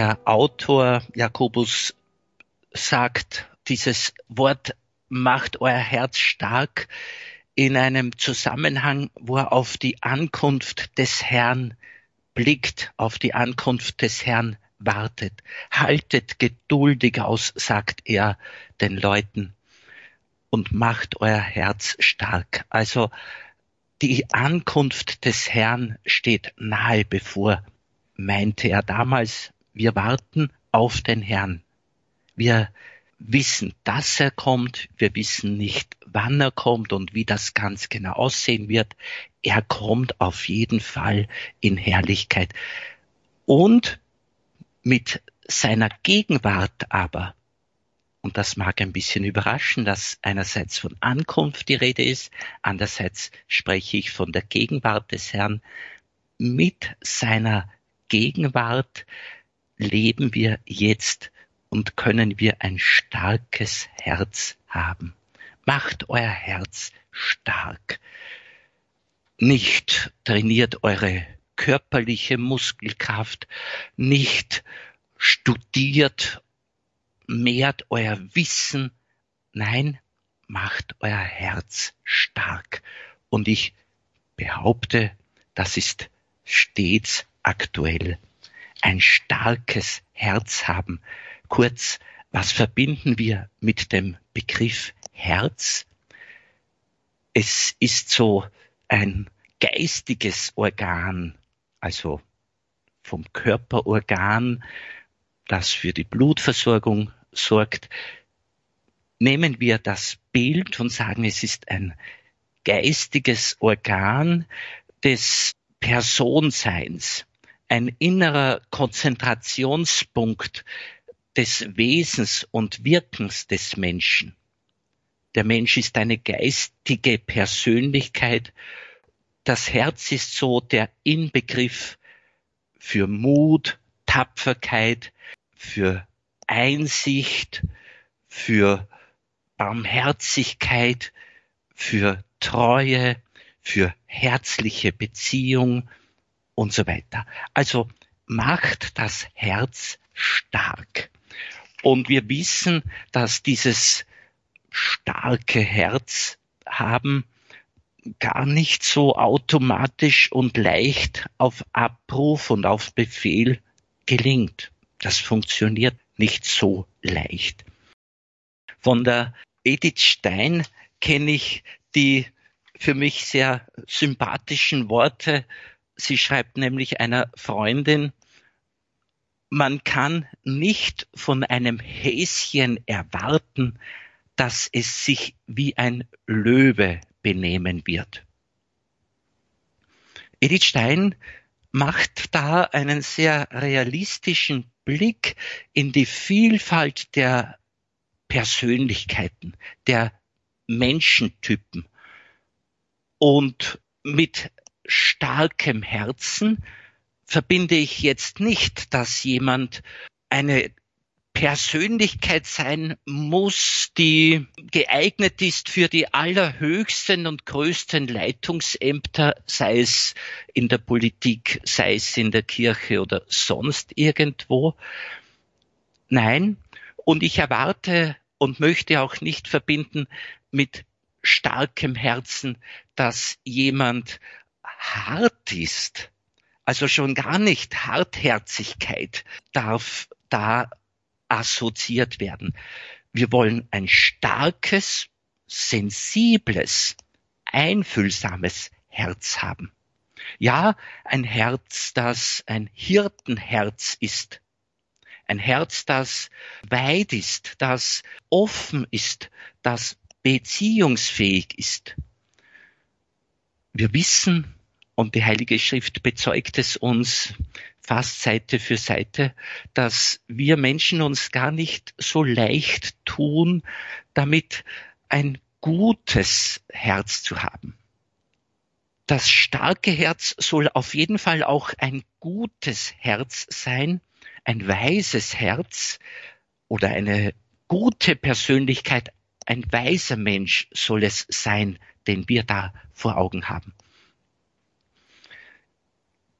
Der Autor Jakobus sagt, dieses Wort macht euer Herz stark in einem Zusammenhang, wo er auf die Ankunft des Herrn blickt, auf die Ankunft des Herrn wartet. Haltet geduldig aus, sagt er den Leuten, und macht euer Herz stark. Also die Ankunft des Herrn steht nahe bevor, meinte er damals. Wir warten auf den Herrn. Wir wissen, dass er kommt. Wir wissen nicht, wann er kommt und wie das ganz genau aussehen wird. Er kommt auf jeden Fall in Herrlichkeit. Und mit seiner Gegenwart aber, und das mag ein bisschen überraschen, dass einerseits von Ankunft die Rede ist, andererseits spreche ich von der Gegenwart des Herrn. Mit seiner Gegenwart leben wir jetzt und können wir ein starkes Herz haben. Macht euer Herz stark. Nicht trainiert eure körperliche Muskelkraft, nicht studiert, mehrt euer Wissen, nein, macht euer Herz stark. Und ich behaupte, das ist stets aktuell. Ein starkes Herz haben, Kurz, was verbinden wir mit dem Begriff Herz? Es ist so ein geistiges Organ, also vom Körperorgan, das für die Blutversorgung sorgt. Nehmen wir das Bild und sagen, es ist ein geistiges Organ des Personseins, ein innerer Konzentrationspunkt des Wesens und Wirkens des Menschen. Der Mensch ist eine geistige Persönlichkeit. Das Herz ist so der Inbegriff für Mut, Tapferkeit, für Einsicht, für Barmherzigkeit, für Treue, für herzliche Beziehung und so weiter. Also macht das Herz stark. Und wir wissen, dass dieses starke Herz haben gar nicht so automatisch und leicht auf Abruf und auf Befehl gelingt. Das funktioniert nicht so leicht. Von der Edith Stein kenne ich die für mich sehr sympathischen Worte. Sie schreibt nämlich einer Freundin, man kann nicht von einem Häschen erwarten, dass es sich wie ein Löwe benehmen wird. Edith Stein macht da einen sehr realistischen Blick in die Vielfalt der Persönlichkeiten, der Menschentypen. Und mit starkem Herzen verbinde ich jetzt nicht, dass jemand eine Persönlichkeit sein muss, die geeignet ist für die allerhöchsten und größten Leitungsämter, sei es in der Politik, sei es in der Kirche oder sonst irgendwo. Nein, und ich erwarte und möchte auch nicht verbinden mit starkem Herzen, dass jemand hart ist, also schon gar nicht Hartherzigkeit darf da assoziiert werden. Wir wollen ein starkes, sensibles, einfühlsames Herz haben. Ja, ein Herz, das ein Hirtenherz ist. Ein Herz, das weit ist, das offen ist, das beziehungsfähig ist. Wir wissen, und die Heilige Schrift bezeugt es uns fast Seite für Seite, dass wir Menschen uns gar nicht so leicht tun, damit ein gutes Herz zu haben. Das starke Herz soll auf jeden Fall auch ein gutes Herz sein, ein weises Herz oder eine gute Persönlichkeit, ein weiser Mensch soll es sein, den wir da vor Augen haben.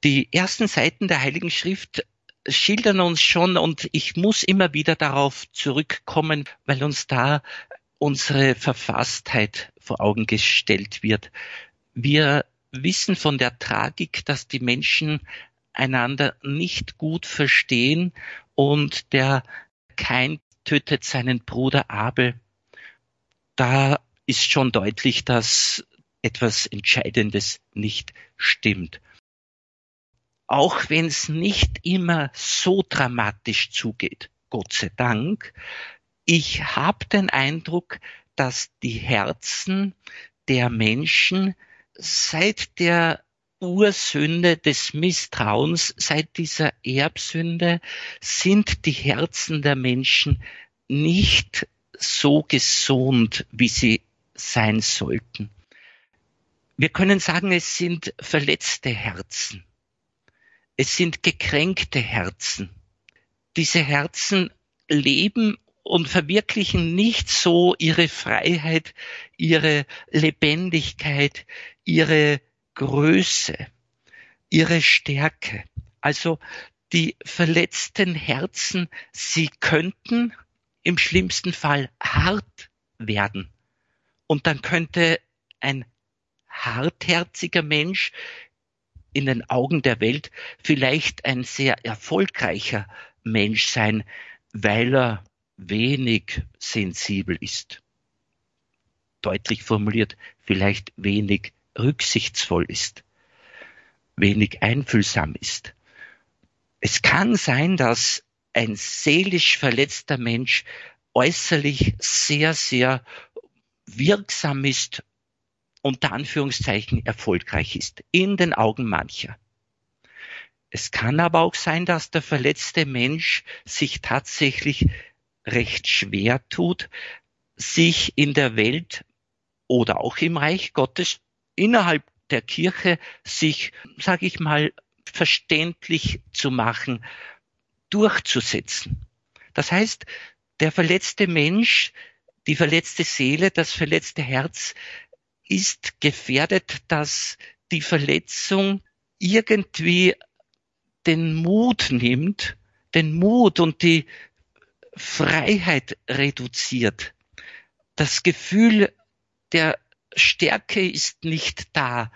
Die ersten Seiten der Heiligen Schrift schildern uns schon und ich muss immer wieder darauf zurückkommen, weil uns da unsere Verfasstheit vor Augen gestellt wird. Wir wissen von der Tragik, dass die Menschen einander nicht gut verstehen und der Kein tötet seinen Bruder Abel. Da ist schon deutlich, dass etwas Entscheidendes nicht stimmt. Auch wenn es nicht immer so dramatisch zugeht, Gott sei Dank, ich habe den Eindruck, dass die Herzen der Menschen seit der Ursünde des Misstrauens, seit dieser Erbsünde, sind die Herzen der Menschen nicht so gesund, wie sie sein sollten. Wir können sagen, es sind verletzte Herzen. Es sind gekränkte Herzen. Diese Herzen leben und verwirklichen nicht so ihre Freiheit, ihre Lebendigkeit, ihre Größe, ihre Stärke. Also die verletzten Herzen, sie könnten im schlimmsten Fall hart werden. Und dann könnte ein hartherziger Mensch in den Augen der Welt vielleicht ein sehr erfolgreicher Mensch sein, weil er wenig sensibel ist. Deutlich formuliert, vielleicht wenig rücksichtsvoll ist, wenig einfühlsam ist. Es kann sein, dass ein seelisch verletzter Mensch äußerlich sehr, sehr wirksam ist, unter Anführungszeichen erfolgreich ist, in den Augen mancher. Es kann aber auch sein, dass der verletzte Mensch sich tatsächlich recht schwer tut, sich in der Welt oder auch im Reich Gottes innerhalb der Kirche sich, sage ich mal, verständlich zu machen, durchzusetzen. Das heißt, der verletzte Mensch, die verletzte Seele, das verletzte Herz ist gefährdet, dass die Verletzung irgendwie den Mut nimmt, den Mut und die Freiheit reduziert. Das Gefühl der Stärke ist nicht da.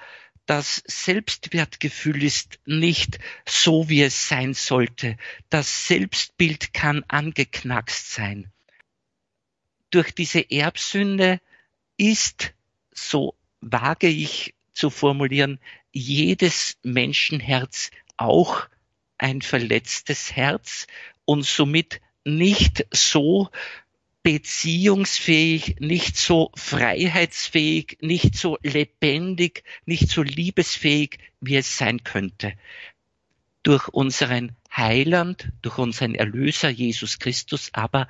Das Selbstwertgefühl ist nicht so, wie es sein sollte. Das Selbstbild kann angeknackst sein. Durch diese Erbsünde ist, so wage ich zu formulieren, jedes Menschenherz auch ein verletztes Herz und somit nicht so beziehungsfähig, nicht so freiheitsfähig, nicht so lebendig, nicht so liebesfähig, wie es sein könnte. Durch unseren Heiland, durch unseren Erlöser Jesus Christus aber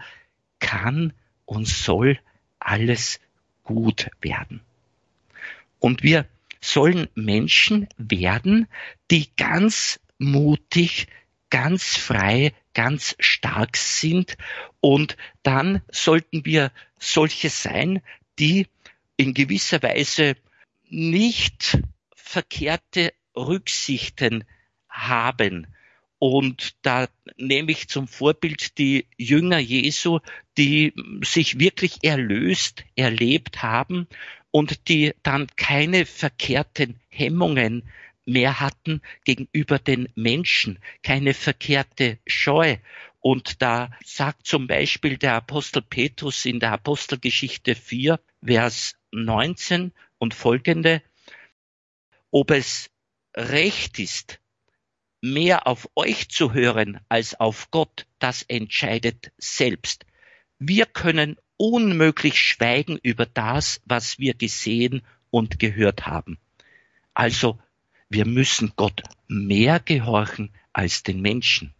kann und soll alles gut werden. Und wir sollen Menschen werden, die ganz mutig, ganz frei ganz stark sind. Und dann sollten wir solche sein, die in gewisser Weise nicht verkehrte Rücksichten haben. Und da nehme ich zum Vorbild die Jünger Jesu, die sich wirklich erlöst erlebt haben und die dann keine verkehrten Hemmungen mehr hatten gegenüber den Menschen, keine verkehrte Scheu. Und da sagt zum Beispiel der Apostel Petrus in der Apostelgeschichte 4, Vers 19 und folgende, ob es recht ist, mehr auf euch zu hören als auf Gott, das entscheidet selbst. Wir können unmöglich schweigen über das, was wir gesehen und gehört haben. Also wir müssen Gott mehr gehorchen als den Menschen.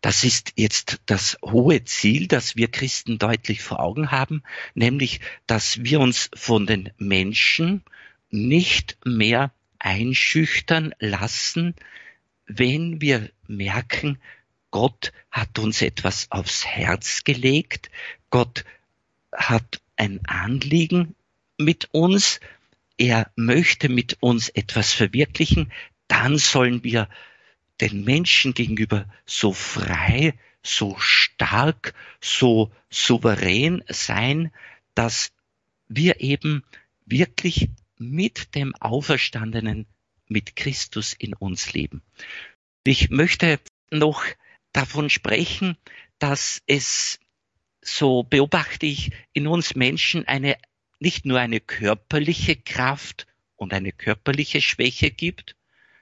Das ist jetzt das hohe Ziel, das wir Christen deutlich vor Augen haben, nämlich, dass wir uns von den Menschen nicht mehr einschüchtern lassen, wenn wir merken, Gott hat uns etwas aufs Herz gelegt, Gott hat ein Anliegen mit uns, er möchte mit uns etwas verwirklichen, dann sollen wir den Menschen gegenüber so frei, so stark, so souverän sein, dass wir eben wirklich mit dem Auferstandenen, mit Christus in uns leben. Ich möchte noch davon sprechen, dass es, so beobachte ich, in uns Menschen eine, nicht nur eine körperliche Kraft und eine körperliche Schwäche gibt,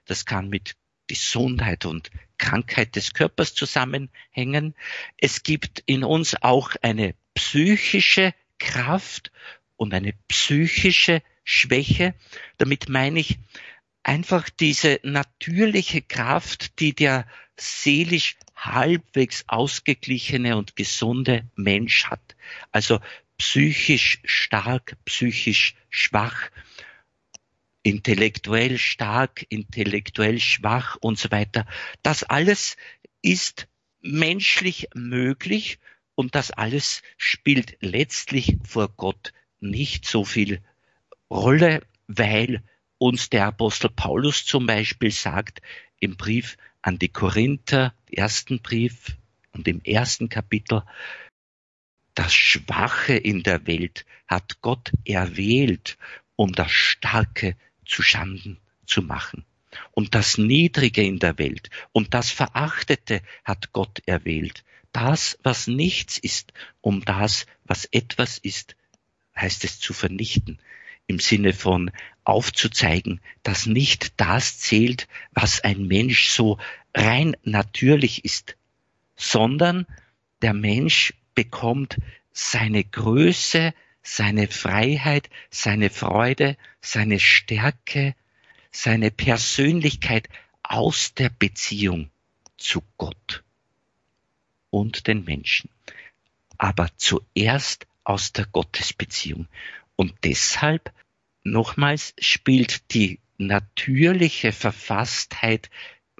das kann mit Gesundheit und Krankheit des Körpers zusammenhängen. Es gibt in uns auch eine psychische Kraft und eine psychische Schwäche. Damit meine ich einfach diese natürliche Kraft, die der seelisch halbwegs ausgeglichene und gesunde Mensch hat. Also psychisch stark, psychisch schwach, intellektuell stark, intellektuell schwach und so weiter. Das alles ist menschlich möglich und das alles spielt letztlich vor Gott nicht so viel Rolle, weil uns der Apostel Paulus zum Beispiel sagt im Brief an die Korinther, ersten Brief und im ersten Kapitel, das Schwache in der Welt hat Gott erwählt, um das Starke zu Schanden zu machen. Und das Niedrige in der Welt und das Verachtete hat Gott erwählt. Das, was nichts ist, um das, was etwas ist, heißt es zu vernichten im Sinne von aufzuzeigen, dass nicht das zählt, was ein Mensch so rein natürlich ist, sondern der Mensch bekommt seine Größe, seine Freiheit, seine Freude, seine Stärke, seine Persönlichkeit aus der Beziehung zu Gott und den Menschen. Aber zuerst aus der Gottesbeziehung. Und deshalb, nochmals, spielt die natürliche Verfasstheit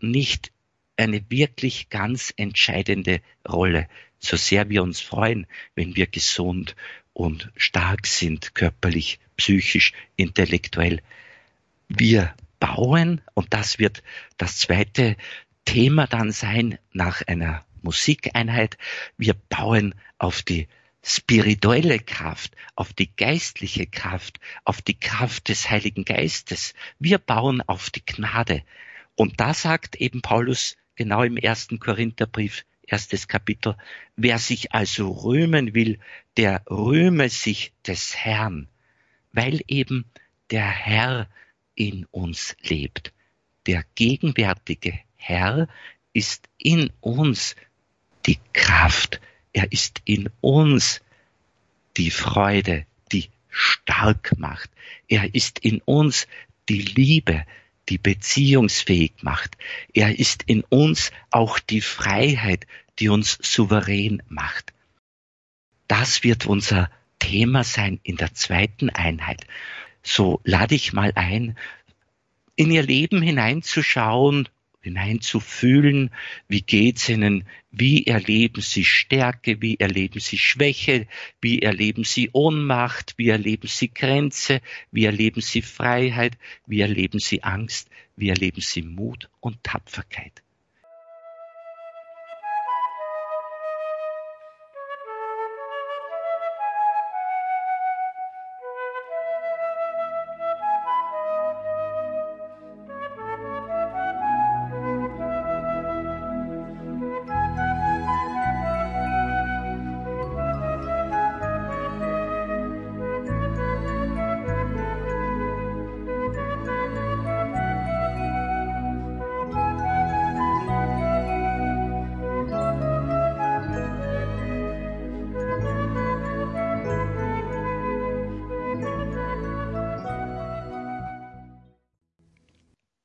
nicht eine wirklich ganz entscheidende Rolle, so sehr wir uns freuen, wenn wir gesund und stark sind, körperlich, psychisch, intellektuell. Wir bauen, und das wird das zweite Thema dann sein nach einer Musikeinheit, wir bauen auf die spirituelle Kraft, auf die geistliche Kraft, auf die Kraft des Heiligen Geistes. Wir bauen auf die Gnade. Und da sagt eben Paulus genau im ersten Korintherbrief, erstes Kapitel, wer sich also rühmen will, der rühme sich des Herrn, weil eben der Herr in uns lebt. Der gegenwärtige Herr ist in uns die Kraft, er ist in uns die Freude, die stark macht. Er ist in uns die Liebe, die beziehungsfähig macht. Er ist in uns auch die Freiheit, die uns souverän macht. Das wird unser Thema sein in der zweiten Einheit. So lade ich mal ein, in ihr Leben hineinzuschauen hineinzufühlen, wie geht's ihnen, wie erleben sie Stärke, wie erleben sie Schwäche, wie erleben sie Ohnmacht, wie erleben sie Grenze, wie erleben sie Freiheit, wie erleben sie Angst, wie erleben sie Mut und Tapferkeit.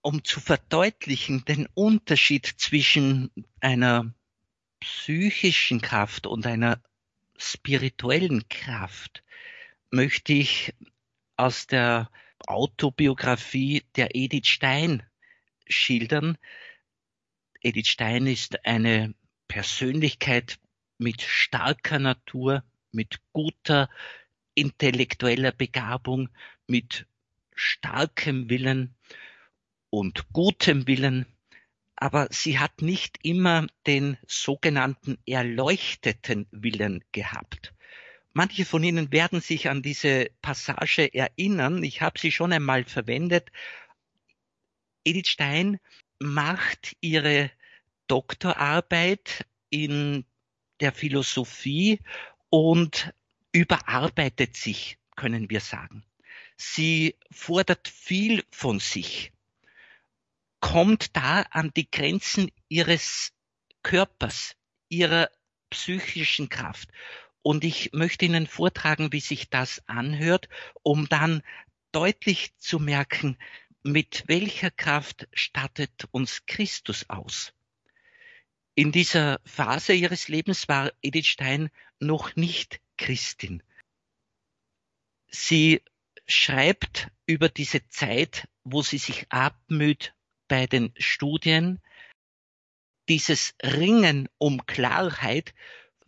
Um zu verdeutlichen den Unterschied zwischen einer psychischen Kraft und einer spirituellen Kraft, möchte ich aus der Autobiografie der Edith Stein schildern. Edith Stein ist eine Persönlichkeit mit starker Natur, mit guter intellektueller Begabung, mit starkem Willen und gutem Willen, aber sie hat nicht immer den sogenannten erleuchteten Willen gehabt. Manche von Ihnen werden sich an diese Passage erinnern. Ich habe sie schon einmal verwendet. Edith Stein macht ihre Doktorarbeit in der Philosophie und überarbeitet sich, können wir sagen. Sie fordert viel von sich, kommt da an die Grenzen ihres Körpers, ihrer psychischen Kraft. Und ich möchte Ihnen vortragen, wie sich das anhört, um dann deutlich zu merken, mit welcher Kraft stattet uns Christus aus. In dieser Phase ihres Lebens war Edith Stein noch nicht Christin. Sie schreibt über diese Zeit, wo sie sich abmüht bei den Studien. Dieses Ringen um Klarheit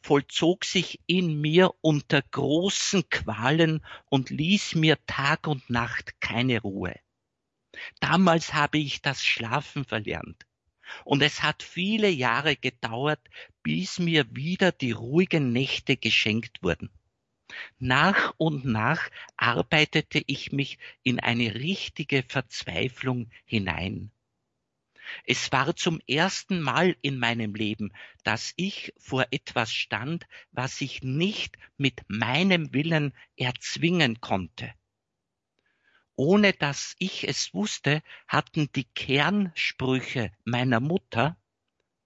vollzog sich in mir unter großen Qualen und ließ mir Tag und Nacht keine Ruhe. Damals habe ich das Schlafen verlernt. Und es hat viele Jahre gedauert, bis mir wieder die ruhigen Nächte geschenkt wurden. Nach und nach arbeitete ich mich in eine richtige Verzweiflung hinein. Es war zum ersten Mal in meinem Leben, dass ich vor etwas stand, was ich nicht mit meinem Willen erzwingen konnte. Ohne dass ich es wusste, hatten die Kernsprüche meiner Mutter,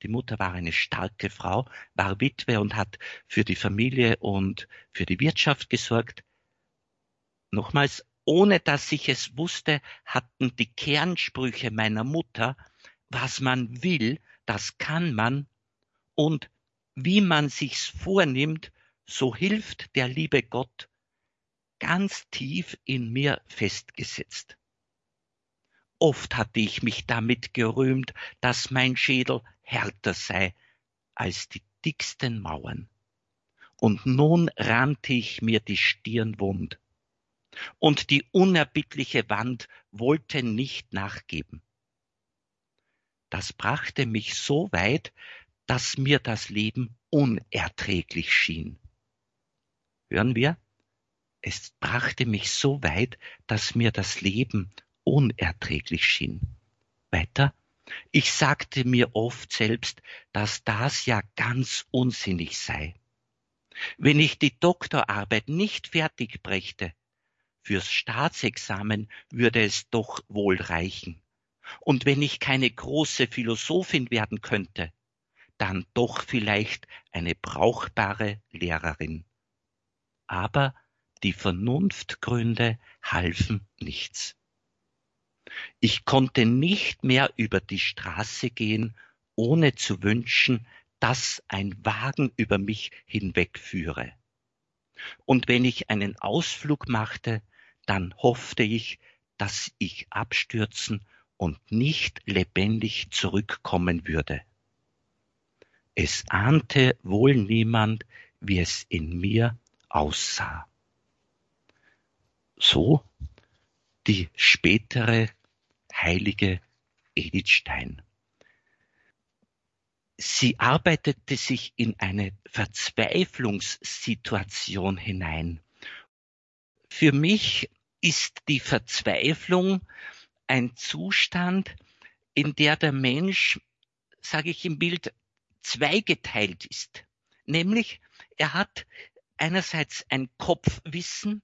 die Mutter war eine starke Frau, war Witwe und hat für die Familie und für die Wirtschaft gesorgt. Nochmals, ohne dass ich es wusste, hatten die Kernsprüche meiner Mutter, was man will, das kann man und wie man sich's vornimmt, so hilft der liebe Gott ganz tief in mir festgesetzt. Oft hatte ich mich damit gerühmt, dass mein Schädel härter sei als die dicksten Mauern. Und nun rannte ich mir die Stirn wund. Und die unerbittliche Wand wollte nicht nachgeben. Das brachte mich so weit, dass mir das Leben unerträglich schien. Hören wir? Es brachte mich so weit, dass mir das Leben unerträglich schien. Weiter, ich sagte mir oft selbst, dass das ja ganz unsinnig sei. Wenn ich die Doktorarbeit nicht fertig brächte, fürs Staatsexamen würde es doch wohl reichen. Und wenn ich keine große Philosophin werden könnte, dann doch vielleicht eine brauchbare Lehrerin. Aber die Vernunftgründe halfen nichts. Ich konnte nicht mehr über die Straße gehen, ohne zu wünschen, dass ein Wagen über mich hinwegführe. Und wenn ich einen Ausflug machte, dann hoffte ich, dass ich abstürzen und nicht lebendig zurückkommen würde. Es ahnte wohl niemand, wie es in mir aussah so die spätere heilige Edith Stein. Sie arbeitete sich in eine Verzweiflungssituation hinein. Für mich ist die Verzweiflung ein Zustand, in der der Mensch, sage ich im Bild, zweigeteilt ist. Nämlich, er hat einerseits ein Kopfwissen,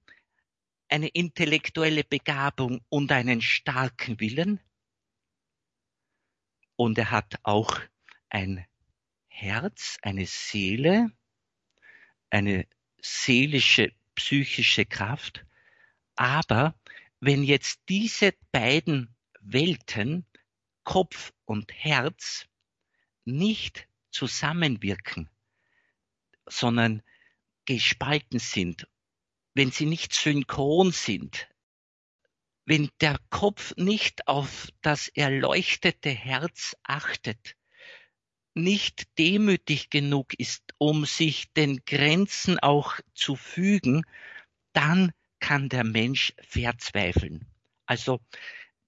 eine intellektuelle Begabung und einen starken Willen. Und er hat auch ein Herz, eine Seele, eine seelische, psychische Kraft. Aber wenn jetzt diese beiden Welten, Kopf und Herz, nicht zusammenwirken, sondern gespalten sind wenn sie nicht synchron sind, wenn der Kopf nicht auf das erleuchtete Herz achtet, nicht demütig genug ist, um sich den Grenzen auch zu fügen, dann kann der Mensch verzweifeln. Also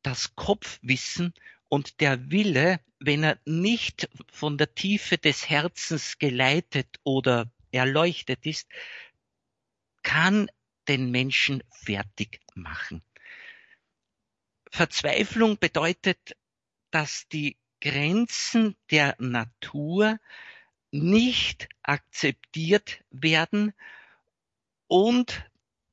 das Kopfwissen Und der Wille, wenn er nicht von der Tiefe des Herzens geleitet oder erleuchtet ist, kann den Menschen fertig machen. Verzweiflung bedeutet, dass die Grenzen der Natur nicht akzeptiert werden und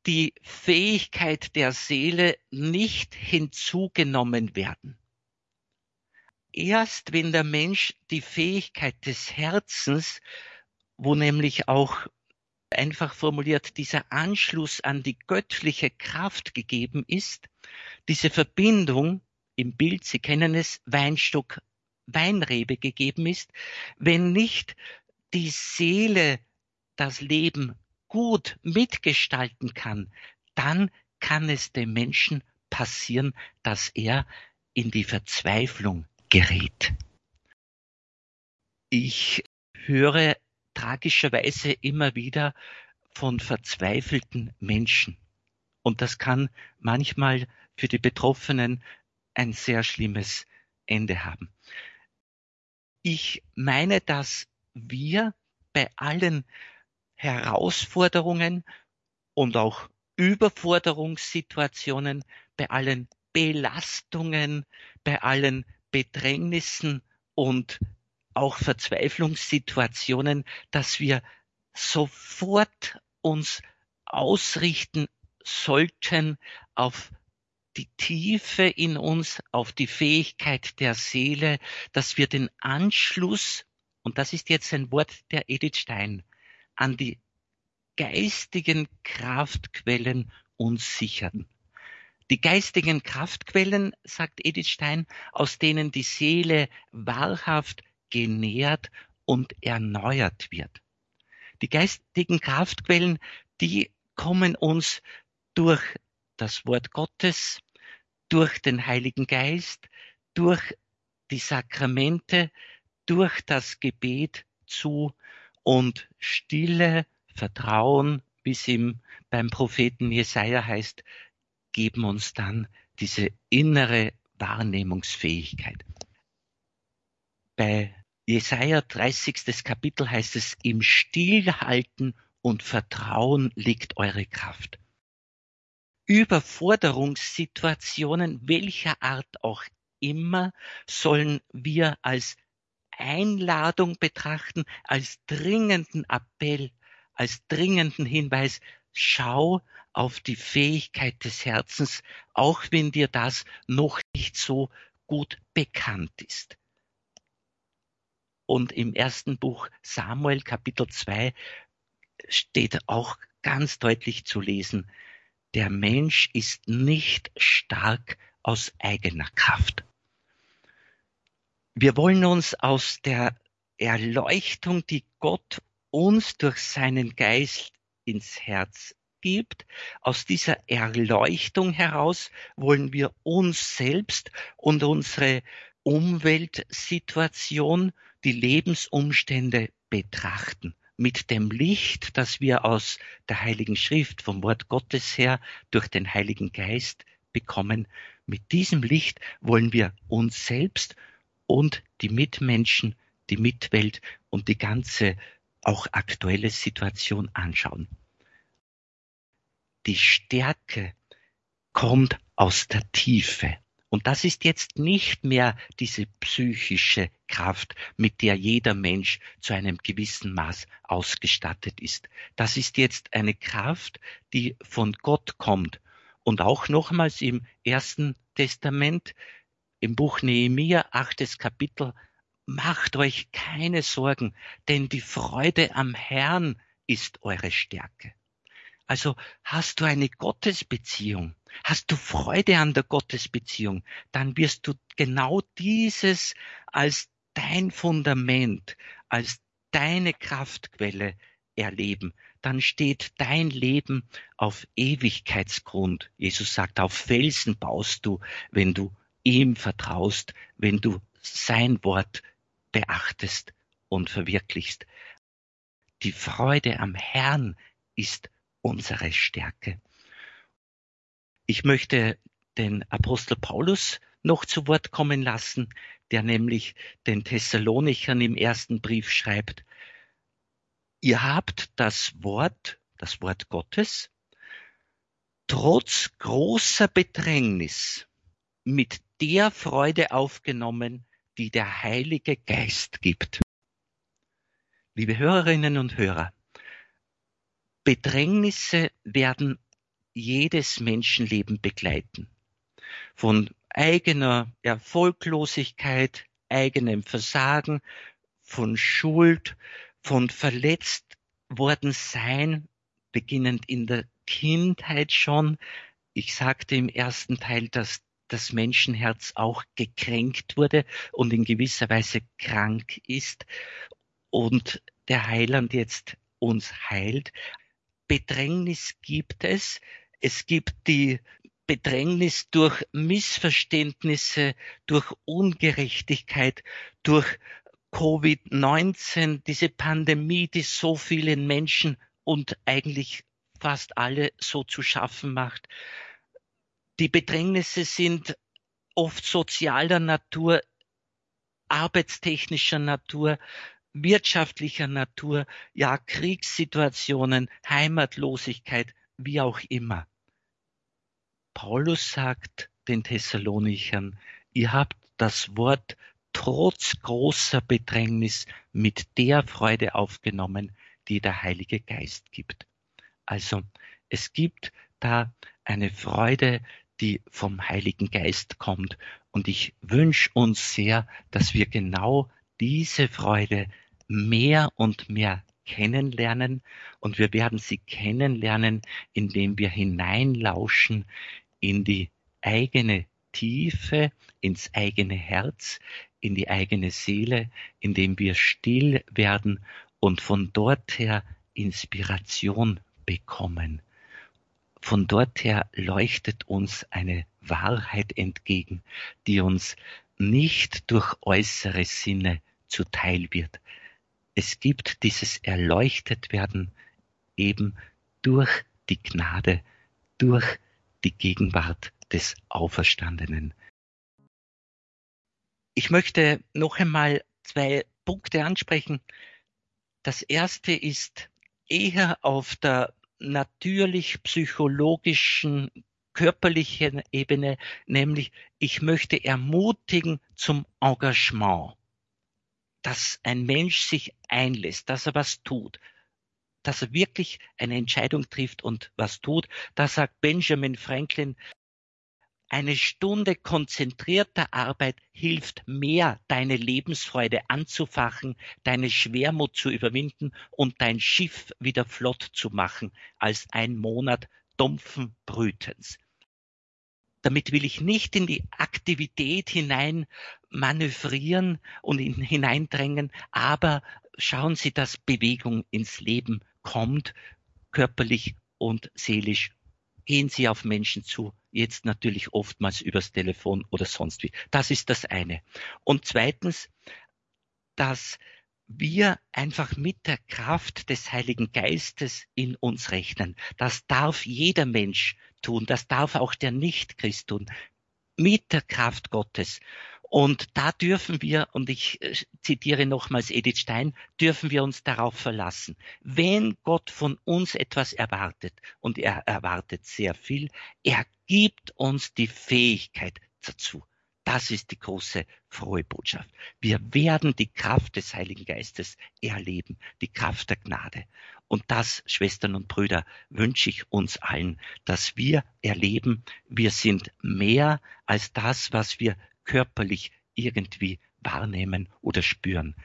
die Fähigkeit der Seele nicht hinzugenommen werden. Erst wenn der Mensch die Fähigkeit des Herzens, wo nämlich auch einfach formuliert dieser Anschluss an die göttliche Kraft gegeben ist, diese Verbindung im Bild, Sie kennen es, Weinstock, Weinrebe gegeben ist, wenn nicht die Seele das Leben gut mitgestalten kann, dann kann es dem Menschen passieren, dass er in die Verzweiflung gerät. Ich höre tragischerweise immer wieder von verzweifelten Menschen. Und das kann manchmal für die Betroffenen ein sehr schlimmes Ende haben. Ich meine, dass wir bei allen Herausforderungen und auch Überforderungssituationen, bei allen Belastungen, bei allen Bedrängnissen und auch Verzweiflungssituationen, dass wir sofort uns ausrichten sollten auf die Tiefe in uns, auf die Fähigkeit der Seele, dass wir den Anschluss, und das ist jetzt ein Wort der Edith Stein, an die geistigen Kraftquellen uns sichern. Die geistigen Kraftquellen, sagt Edith Stein, aus denen die Seele wahrhaft genährt und erneuert wird. Die geistigen Kraftquellen, die kommen uns durch das Wort Gottes, durch den Heiligen Geist, durch die Sakramente, durch das Gebet zu und Stille, Vertrauen, wie es ihm beim Propheten Jesaja heißt, geben uns dann diese innere Wahrnehmungsfähigkeit. Bei Jesaja 30. Kapitel heißt es, im Stillhalten und Vertrauen liegt eure Kraft. Überforderungssituationen welcher Art auch immer sollen wir als Einladung betrachten, als dringenden Appell, als dringenden Hinweis, schau auf die Fähigkeit des Herzens, auch wenn dir das noch nicht so gut bekannt ist. Und im ersten Buch Samuel Kapitel 2 steht auch ganz deutlich zu lesen, der Mensch ist nicht stark aus eigener Kraft. Wir wollen uns aus der Erleuchtung, die Gott uns durch seinen Geist ins Herz gibt. Aus dieser Erleuchtung heraus wollen wir uns selbst und unsere Umweltsituation, die Lebensumstände betrachten. Mit dem Licht, das wir aus der Heiligen Schrift, vom Wort Gottes her, durch den Heiligen Geist bekommen, mit diesem Licht wollen wir uns selbst und die Mitmenschen, die Mitwelt und die ganze auch aktuelle Situation anschauen die Stärke kommt aus der Tiefe. Und das ist jetzt nicht mehr diese psychische Kraft, mit der jeder Mensch zu einem gewissen Maß ausgestattet ist. Das ist jetzt eine Kraft, die von Gott kommt. Und auch nochmals im ersten Testament, im Buch Nehemia, achtes Kapitel, macht euch keine Sorgen, denn die Freude am Herrn ist eure Stärke. Also hast du eine Gottesbeziehung, hast du Freude an der Gottesbeziehung, dann wirst du genau dieses als dein Fundament, als deine Kraftquelle erleben. Dann steht dein Leben auf Ewigkeitsgrund. Jesus sagt, auf Felsen baust du, wenn du ihm vertraust, wenn du sein Wort beachtest und verwirklichst. Die Freude am Herrn ist unsere Stärke. Ich möchte den Apostel Paulus noch zu Wort kommen lassen, der nämlich den Thessalonichern im ersten Brief schreibt, ihr habt das Wort, das Wort Gottes, trotz großer Bedrängnis mit der Freude aufgenommen, die der Heilige Geist gibt. Liebe Hörerinnen und Hörer, Bedrängnisse werden jedes Menschenleben begleiten. Von eigener Erfolglosigkeit, eigenem Versagen, von Schuld, von verletzt worden sein, beginnend in der Kindheit schon. Ich sagte im ersten Teil, dass das Menschenherz auch gekränkt wurde und in gewisser Weise krank ist und der Heiland jetzt uns heilt. Bedrängnis gibt es. Es gibt die Bedrängnis durch Missverständnisse, durch Ungerechtigkeit, durch Covid-19, diese Pandemie, die so vielen Menschen und eigentlich fast alle so zu schaffen macht. Die Bedrängnisse sind oft sozialer Natur, arbeitstechnischer Natur, wirtschaftlicher Natur, ja Kriegssituationen, Heimatlosigkeit, wie auch immer. Paulus sagt den Thessalonichern, ihr habt das Wort trotz großer Bedrängnis mit der Freude aufgenommen, die der Heilige Geist gibt. Also es gibt da eine Freude, die vom Heiligen Geist kommt. Und ich wünsche uns sehr, dass wir genau diese Freude mehr und mehr kennenlernen. Und wir werden sie kennenlernen, indem wir hineinlauschen in die eigene Tiefe, ins eigene Herz, in die eigene Seele, indem wir still werden und von dort her Inspiration bekommen. Von dort her leuchtet uns eine Wahrheit entgegen, die uns nicht durch äußere Sinne zuteil wird. Es gibt dieses Erleuchtetwerden eben durch die Gnade, durch die Gegenwart des Auferstandenen. Ich möchte noch einmal zwei Punkte ansprechen. Das erste ist eher auf der natürlich psychologischen, körperlichen Ebene, nämlich ich möchte ermutigen zum Engagement, dass ein Mensch sich einlässt, dass er was tut, dass er wirklich eine Entscheidung trifft und was tut. Da sagt Benjamin Franklin, eine Stunde konzentrierter Arbeit hilft mehr, deine Lebensfreude anzufachen, deine Schwermut zu überwinden und dein Schiff wieder flott zu machen, als ein Monat dumpfen Brütens. Damit will ich nicht in die Aktivität hinein manövrieren und hineindrängen, aber schauen Sie, dass Bewegung ins Leben kommt, körperlich und seelisch. Gehen Sie auf Menschen zu, jetzt natürlich oftmals übers Telefon oder sonst wie. Das ist das eine. Und zweitens, dass wir einfach mit der Kraft des Heiligen Geistes in uns rechnen. Das darf jeder Mensch tun, das darf auch der Nichtchrist tun, mit der Kraft Gottes. Und da dürfen wir, und ich äh, zitiere nochmals Edith Stein, dürfen wir uns darauf verlassen. Wenn Gott von uns etwas erwartet, und er erwartet sehr viel, er gibt uns die Fähigkeit dazu. Das ist die große frohe Botschaft. Wir werden die Kraft des Heiligen Geistes erleben, die Kraft der Gnade. Und das, Schwestern und Brüder, wünsche ich uns allen, dass wir erleben, wir sind mehr als das, was wir körperlich irgendwie wahrnehmen oder spüren.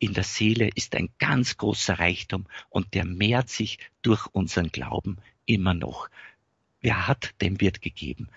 In der Seele ist ein ganz großer Reichtum und der mehrt sich durch unseren Glauben immer noch. Wer hat, dem wird gegeben.